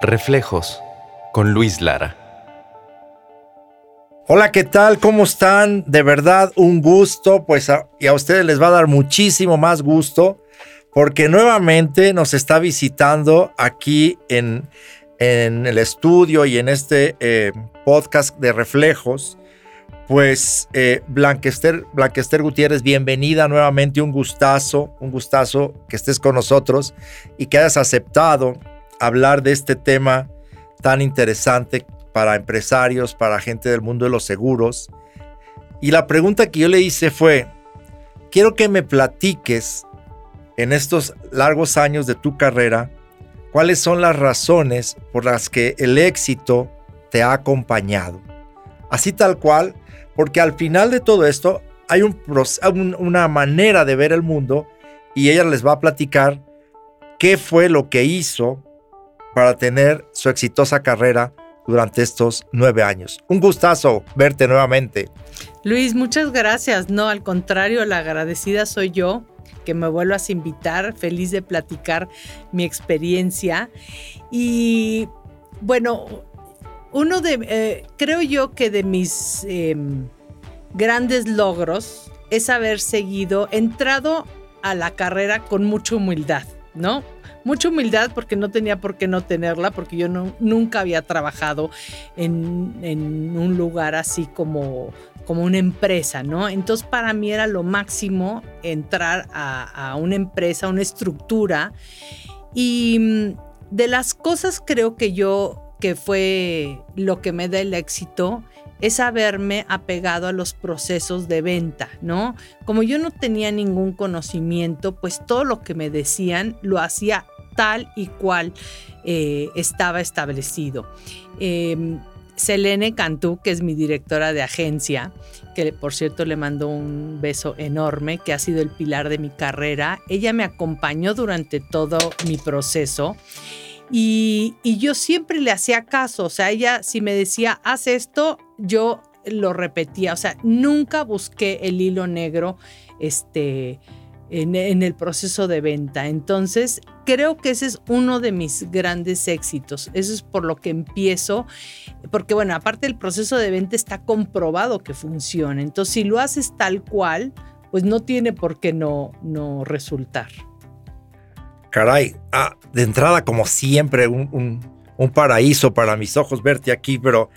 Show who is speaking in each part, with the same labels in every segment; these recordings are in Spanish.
Speaker 1: Reflejos con Luis Lara.
Speaker 2: Hola, ¿qué tal? ¿Cómo están? De verdad, un gusto, pues y a ustedes les va a dar muchísimo más gusto porque nuevamente nos está visitando aquí en, en el estudio y en este eh, podcast de reflejos. Pues eh, Blanquester, Blanquester Gutiérrez, bienvenida nuevamente, un gustazo, un gustazo que estés con nosotros y que hayas aceptado hablar de este tema tan interesante para empresarios, para gente del mundo de los seguros. Y la pregunta que yo le hice fue, quiero que me platiques en estos largos años de tu carrera, cuáles son las razones por las que el éxito te ha acompañado. Así tal cual, porque al final de todo esto hay un, una manera de ver el mundo y ella les va a platicar qué fue lo que hizo para tener su exitosa carrera durante estos nueve años. Un gustazo verte nuevamente.
Speaker 3: Luis, muchas gracias. No, al contrario, la agradecida soy yo que me vuelvas a invitar, feliz de platicar mi experiencia. Y bueno, uno de, eh, creo yo que de mis em, grandes logros es haber seguido, entrado a la carrera con mucha humildad, ¿no? mucha humildad porque no tenía por qué no tenerla, porque yo nunca había trabajado en, un lugar así como, como una empresa, ¿no? Entonces para mí era lo máximo entrar a, a una empresa, una estructura. Y mm, de las cosas creo que yo, que fue lo que me da el éxito, es haberme apegado a los procesos de venta, ¿no? Como yo no tenía ningún conocimiento, pues todo lo que me decían lo hacía tal y cual eh, estaba establecido. Eh, Selene Cantú, que es mi directora de agencia, que por cierto le mando un beso enorme, que ha sido el pilar de mi carrera, ella me acompañó durante todo mi proceso. Y, y, yo siempre le hacía caso, o sea, ella si me decía, haz esto, yo lo repetía, o sea, nunca busqué el hilo negro, este, en, el proceso de venta. Entonces, creo que ese es uno de mis grandes éxitos. Eso es por lo que empiezo, porque bueno, aparte el proceso de venta está comprobado que funciona. Entonces, si lo haces tal cual, pues no tiene por qué no, no resultar.
Speaker 2: Caray, ah, de entrada, como siempre, un, paraíso para mis ojos verte aquí, pero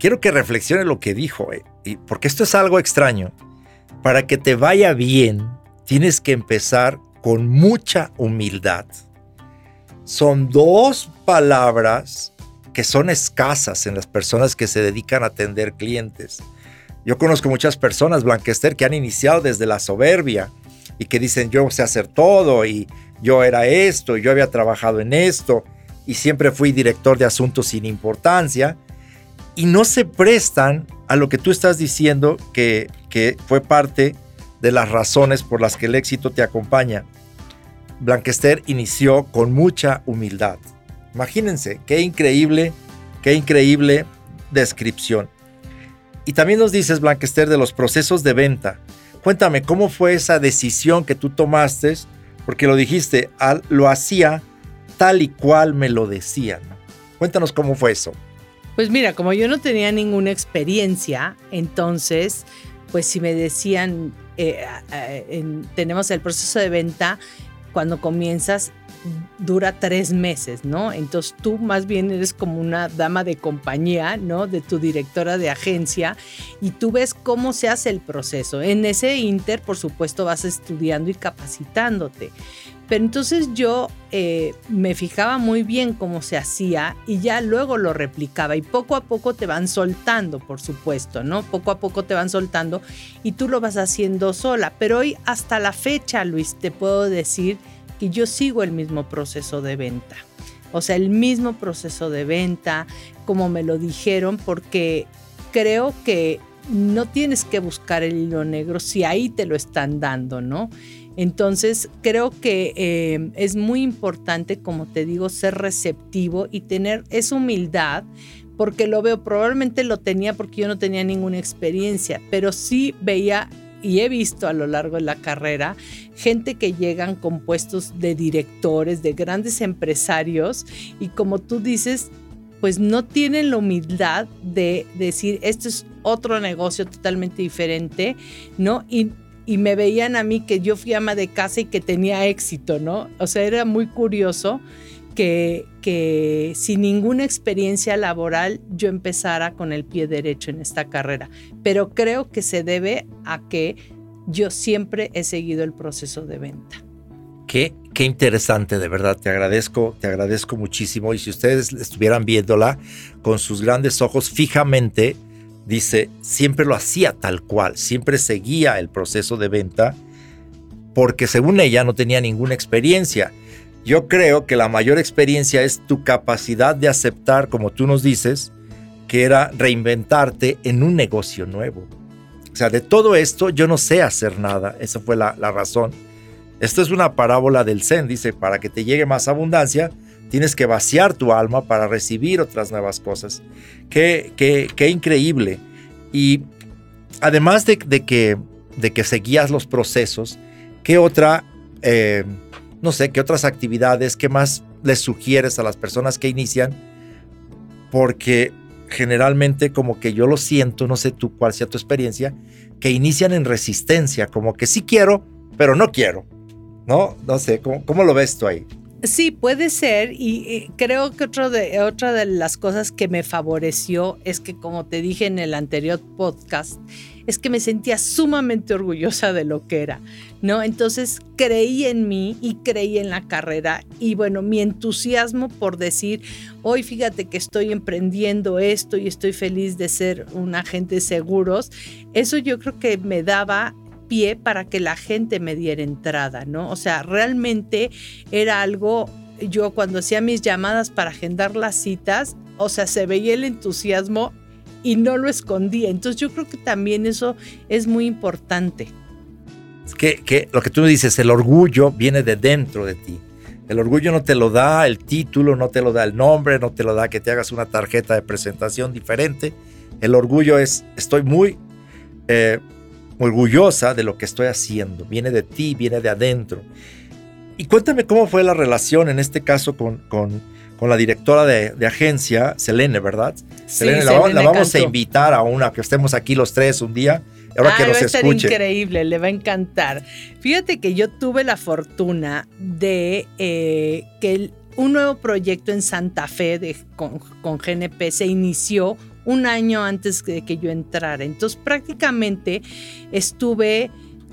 Speaker 2: quiero que reflexione lo que dijo, eh, y porque esto es algo extraño. Para que te vaya bien, tienes que empezar con mucha humildad. Son dos palabras que son escasas en las personas que se dedican a atender clientes. Yo conozco muchas personas, Blanquester, que han iniciado desde la soberbia y que dicen yo sé hacer todo y yo era esto, yo había trabajado en esto y siempre fui director de asuntos sin importancia y no se prestan a lo que tú estás diciendo que, fue parte de las razones por las que el éxito te acompaña. Blanquester inició con mucha humildad. Imagínense, qué increíble, qué increíble descripción. Y también nos dices, Blanquester, de los procesos de venta. Cuéntame, ¿cómo fue esa decisión que tú tomaste? Porque lo dijiste, lo hacía tal y cual me lo decían. Cuéntanos cómo fue eso.
Speaker 3: Pues mira, como yo no tenía ninguna experiencia, entonces, pues si me decían, eh, tenemos el proceso de venta, cuando comienzas dura tres meses, ¿no? Entonces tú más bien eres como una dama de compañía, ¿no? De tu directora de agencia y tú ves cómo se hace el proceso. En ese inter, por supuesto, vas estudiando y capacitándote. Pero entonces yo eh, me fijaba muy bien cómo se hacía y ya luego lo replicaba y poco a poco te van soltando, por supuesto, ¿no? Poco a poco te van soltando y tú lo vas haciendo sola. Pero hoy hasta la fecha, Luis, te puedo decir que yo sigo el mismo proceso de venta. O sea, el mismo proceso de venta, como me lo dijeron, porque creo que no tienes que buscar el hilo negro si ahí te lo están dando, ¿no? Entonces, creo que eh, es muy importante, como te digo, ser receptivo y tener esa humildad, porque lo veo, probablemente lo tenía porque yo no tenía ninguna experiencia, pero sí veía y he visto a lo largo de la carrera gente que llegan con puestos de directores, de grandes empresarios y como tú dices, pues no tienen la humildad de decir, esto es otro negocio totalmente diferente, ¿no? Y me veían a mí que yo fui ama de casa y que tenía éxito, ¿no? O sea, era muy curioso que, que sin ninguna experiencia laboral yo empezara con el pie derecho en esta carrera. Pero creo que se debe a que yo siempre he seguido el proceso de venta.
Speaker 2: Qué, qué, interesante, de verdad. Te agradezco, te agradezco muchísimo. Y si ustedes estuvieran viéndola con sus grandes ojos fijamente, dice, siempre lo hacía tal cual, siempre seguía el proceso de venta, porque según ella no tenía ninguna experiencia. Yo creo que la mayor experiencia es tu capacidad de aceptar, como tú nos dices, que era reinventarte en un negocio nuevo. O sea, de todo esto yo no sé hacer nada. Esa fue la, razón. Esto es una parábola del Zen. Dice, para que te llegue más abundancia, tienes que vaciar tu alma para recibir otras nuevas cosas. Qué, qué, qué increíble. Y además de, que, de que seguías los procesos, ¿qué otra... Eh, no sé, qué otras actividades, qué más les sugieres a las personas que inician, porque generalmente como que yo lo siento, no sé tú cuál sea tu experiencia, que inician en resistencia, como que sí quiero, pero no quiero, ¿no? No sé, ¿cómo, lo ves tú ahí?
Speaker 3: Sí, puede ser y, creo que de, otra de las cosas que me favoreció es que como te dije en el anterior podcast, es que me sentía sumamente orgullosa de lo que era, ¿no? Entonces creí en mí y creí en la carrera y bueno, mi entusiasmo por decir, hoy fíjate que estoy emprendiendo esto y estoy feliz de ser un agente de seguros, eso yo creo que me daba para que la gente me diera entrada, ¿no? O sea, realmente era algo, yo cuando hacía mis llamadas para agendar las citas, o sea, se veía el entusiasmo y no lo escondía. Entonces yo creo que también eso es muy importante.
Speaker 2: Es que, lo que tú dices, el orgullo viene de dentro de ti. El orgullo no te lo da el título, no te lo da el nombre, no te lo da que te hagas una tarjeta de presentación diferente. El orgullo es, estoy muy eh, orgullosa de lo que estoy haciendo. Viene de ti, viene de adentro. Y cuéntame cómo fue la relación en este caso con, con con la directora de, agencia, Selene, ¿verdad?
Speaker 3: Sí,
Speaker 2: Selene, la, vamos a invitar a una, que estemos aquí los tres un día. Ahora que nos
Speaker 3: va a
Speaker 2: estar
Speaker 3: increíble, le va a encantar. Fíjate que yo tuve la fortuna de eh, que un nuevo proyecto en Santa Fe de, con, con GNP se inició un año antes de que yo entrara. Entonces prácticamente estuve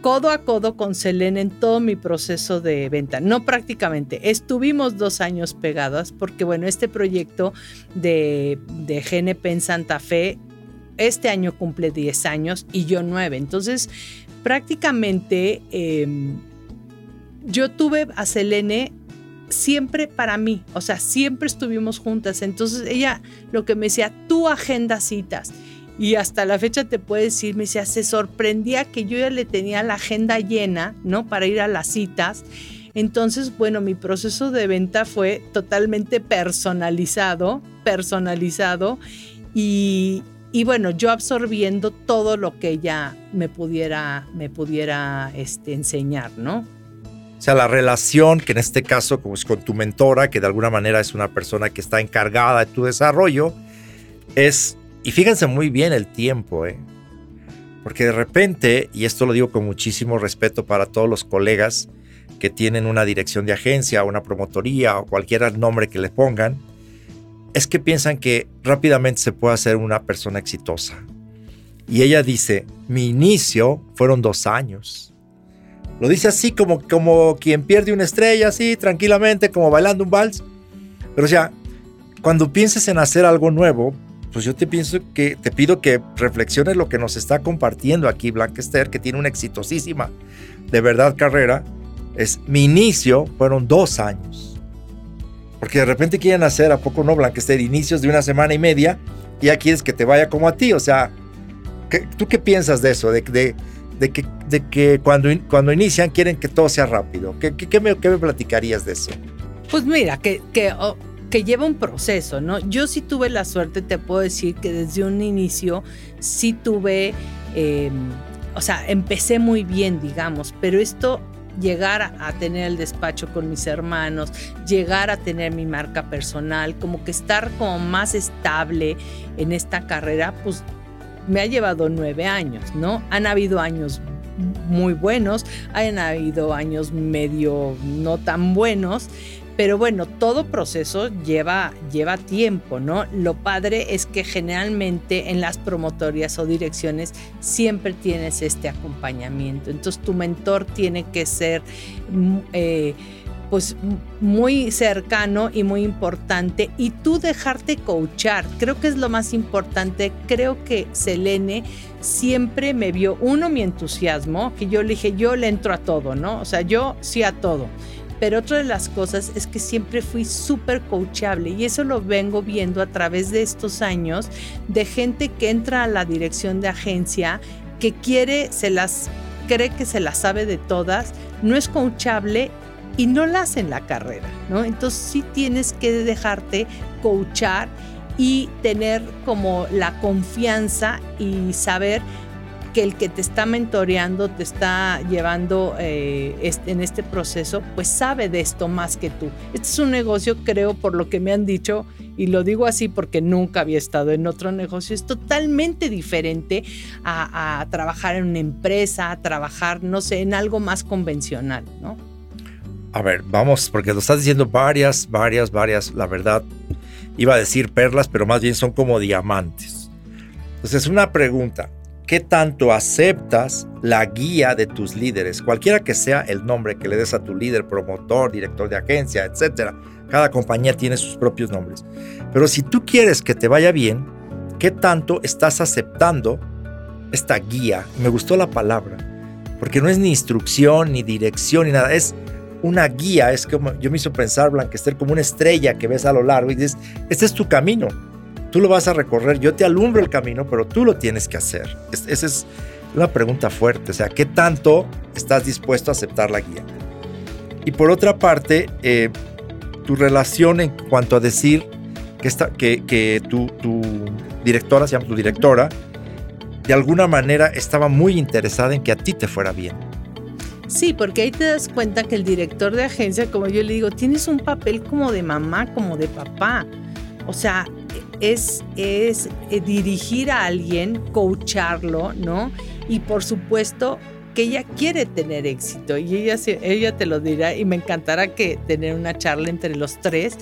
Speaker 3: codo a codo con Selene en todo mi proceso de venta. No prácticamente, estuvimos dos años pegadas porque, bueno, este proyecto de, de GNP en Santa Fe, este año cumple 10 años y yo 9. Entonces, prácticamente em, yo tuve a Selene siempre para mí, o sea, siempre estuvimos juntas. Entonces, ella lo que me decía, tú agenda citas y hasta la fecha te puede decir, me decía, se sorprendía que yo ya le tenía la agenda llena, ¿no? Para ir a las citas. Entonces, bueno, mi proceso de venta fue totalmente personalizado, personalizado y, y bueno, yo absorbiendo todo lo que ella me pudiera, me pudiera este, enseñar, ¿no?
Speaker 2: O sea, la relación, que en este caso es con tu mentora, que de alguna manera es una persona que está encargada de tu desarrollo, es y fíjense muy bien el tiempo, ¿eh? Porque de repente, y esto lo digo con muchísimo respeto para todos los colegas que tienen una dirección de agencia, una promotoría o cualquier nombre que le pongan, es que piensan que rápidamente se puede hacer una persona exitosa. Y ella dice, mi inicio fueron dos años. Lo dice así como, como quien pierde una estrella, así tranquilamente, como bailando un vals. Pero o sea, cuando pienses en hacer algo nuevo, pues yo te pienso que te pido que reflexiones lo que nos está compartiendo aquí Blanquester, que tiene una exitosísima, de verdad, carrera. Es mi inicio fueron dos años. Porque de repente quieren hacer, ¿a poco no, Blanquester? Inicios de una semana y media y ya quieres que te vaya como a ti. O sea, ¿tú qué piensas de eso? De, de, de que, de que cuando, cuando inician quieren que todo sea rápido. ¿Qué, qué, me, qué me, platicarías de eso?
Speaker 3: Pues mira, que, que que lleva un proceso, ¿no? Yo sí tuve la suerte, te puedo decir que desde un inicio sí tuve em, o sea, empecé muy bien, digamos, pero esto llegar a, tener el despacho con mis hermanos, llegar a tener mi marca personal, como que estar como más estable en esta carrera, pues me ha llevado nueve años, ¿no? Han habido años muy buenos, han habido años medio no tan buenos, pero bueno, todo proceso lleva, lleva tiempo, ¿no? Lo padre es que generalmente en las promotorias o direcciones siempre tienes este acompañamiento. Entonces tu mentor tiene que ser... Mm, eh, pues muy cercano y muy importante y tú dejarte coachar. Creo que es lo más importante. Creo que Selene siempre me vio, uno, mi entusiasmo, que yo le dije, yo le entro a todo, ¿no? O sea, yo sí a todo. Pero otra de las cosas es que siempre fui súper coachable y eso lo vengo viendo a través de estos años de gente que entra a la dirección de agencia, que quiere, se las cree que se las sabe de todas, no es coachable y no la hace en la carrera, ¿no? Entonces sí tienes que dejarte coachar y tener como la confianza y saber que el que te está mentoreando, te está llevando eh, en este proceso, pues sabe de esto más que tú. Este es un negocio, creo, por lo que me han dicho, y lo digo así porque nunca había estado en otro negocio, es totalmente diferente a, trabajar en una empresa, a trabajar, no sé, en algo más convencional, ¿no?
Speaker 2: A ver, vamos, porque lo estás diciendo varias, varias, varias, la verdad, iba a decir perlas, pero más bien son como diamantes. Entonces, una pregunta, qué tanto aceptas la guía de tus líderes, cualquiera que sea el nombre que le des a tu líder, promotor, director de agencia, etc. Cada compañía tiene sus propios nombres. Pero si tú quieres que te vaya bien, ¿qué tanto estás aceptando esta guía? Me gustó la palabra, porque no es ni instrucción, ni dirección, ni nada, es una guía, es como, yo me hizo pensar, Blanquester, como una estrella que ves a lo largo y dices, este es tu camino Tú lo vas a recorrer, yo te alumbro el camino, pero tú lo tienes que hacer. esa es una pregunta fuerte, o sea, ¿qué tanto estás dispuesto a aceptar la guía? Y por otra parte, eh, tu relación en cuanto a decir que, esta, que, que tu, tu directora, se llama tu directora, de alguna manera estaba muy interesada en que a ti te fuera bien.
Speaker 3: Sí, porque ahí te das cuenta que el director de agencia, como yo le digo, tienes un papel como de mamá, como de papá. O sea, es, es eh, dirigir a alguien, coacharlo, ¿no? Y por supuesto ella quiere tener éxito y ella, ella te lo dirá y me encantará que tener una charla entre los tres,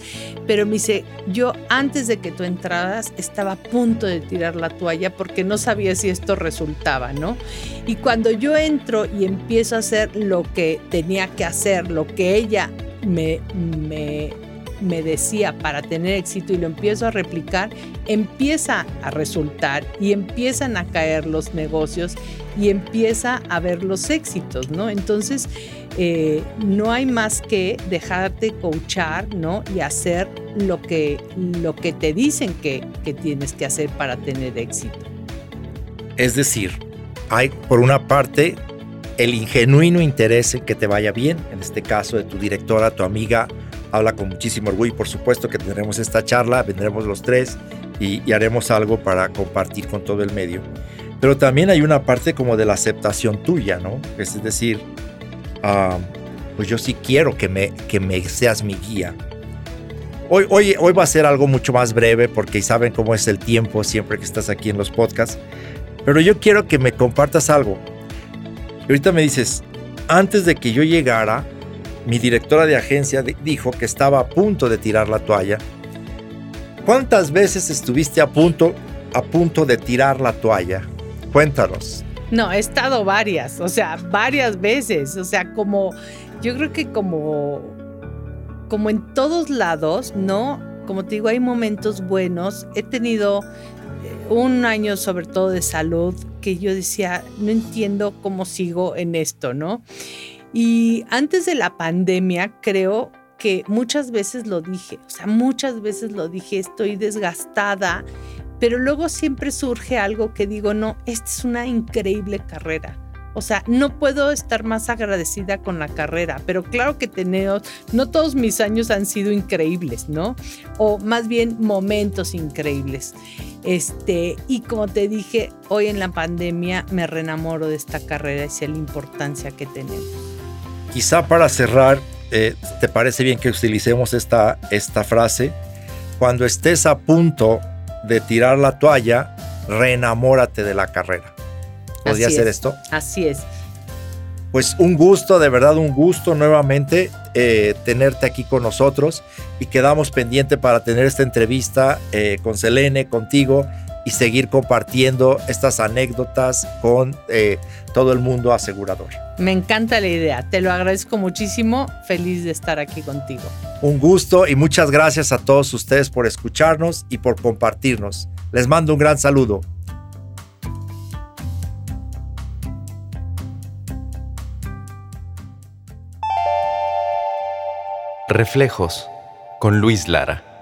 Speaker 3: pero me dice, yo antes de que tú entraras estaba a punto de tirar la toalla porque no sabía si esto resultaba, ¿no? Y cuando yo entro y empiezo a hacer lo que tenía que hacer, lo que ella me, me me decía para tener éxito y lo empiezo a replicar, empieza a resultar y empiezan a caer los negocios y empieza a ver los éxitos, ¿no? Entonces, eh, no hay más que dejarte coachar, ¿no? Y hacer lo que, lo que te dicen que, que tienes que hacer para tener éxito.
Speaker 2: Es decir, hay por una parte el ingenuino interés en que te vaya bien, en este caso de tu directora, tu amiga habla con muchísimo orgullo y por supuesto que tendremos esta charla, vendremos los tres y, haremos algo para compartir con todo el medio. Pero también hay una parte como de la aceptación tuya, ¿no? Es decir, ah, pues yo sí quiero que me, que me seas mi guía. Hoy, hoy, hoy va a ser algo mucho más breve porque saben cómo es el tiempo siempre que estás aquí en los podcasts. Pero yo quiero que me compartas algo. Y ahorita me dices, antes de que yo llegara, mi directora de agencia dijo que estaba a punto de tirar la toalla. ¿Cuántas veces estuviste a punto, a punto de tirar la toalla? Cuéntanos.
Speaker 3: No, he estado varias, o sea, varias veces, o sea, como, yo creo que como, como en todos lados, ¿no? Como te digo, hay momentos buenos. He tenido eh, un año sobre todo de salud que yo decía, no entiendo cómo sigo en esto, ¿no? Y antes de la pandemia, creo que muchas veces lo dije, o sea, muchas veces lo dije, estoy desgastada, pero luego siempre surge algo que digo, no, esta es una increíble carrera. O sea, no puedo estar más agradecida con la carrera, pero claro que tenemos, no todos mis años han sido increíbles, ¿no? O más bien momentos increíbles. Este, y como te dije, hoy en la pandemia me reenamoro de esta carrera y sé la importancia que tenemos.
Speaker 2: Quizá para cerrar, eh, ¿te parece bien que utilicemos esta, esta frase? Cuando estés a punto de tirar la toalla, reenamórate de la carrera. ¿Podría ser
Speaker 3: es.
Speaker 2: esto?
Speaker 3: Así es.
Speaker 2: Pues un gusto, de verdad un gusto nuevamente eh, tenerte aquí con nosotros y quedamos pendiente para tener esta entrevista eh, con Selene, contigo y seguir compartiendo estas anécdotas con eh, todo el mundo asegurador.
Speaker 3: Me encanta la idea. Te lo agradezco muchísimo. Feliz de estar aquí contigo.
Speaker 2: Un gusto y muchas gracias a todos ustedes por escucharnos y por compartirnos. Les mando un gran saludo.
Speaker 1: Reflejos con Luis Lara.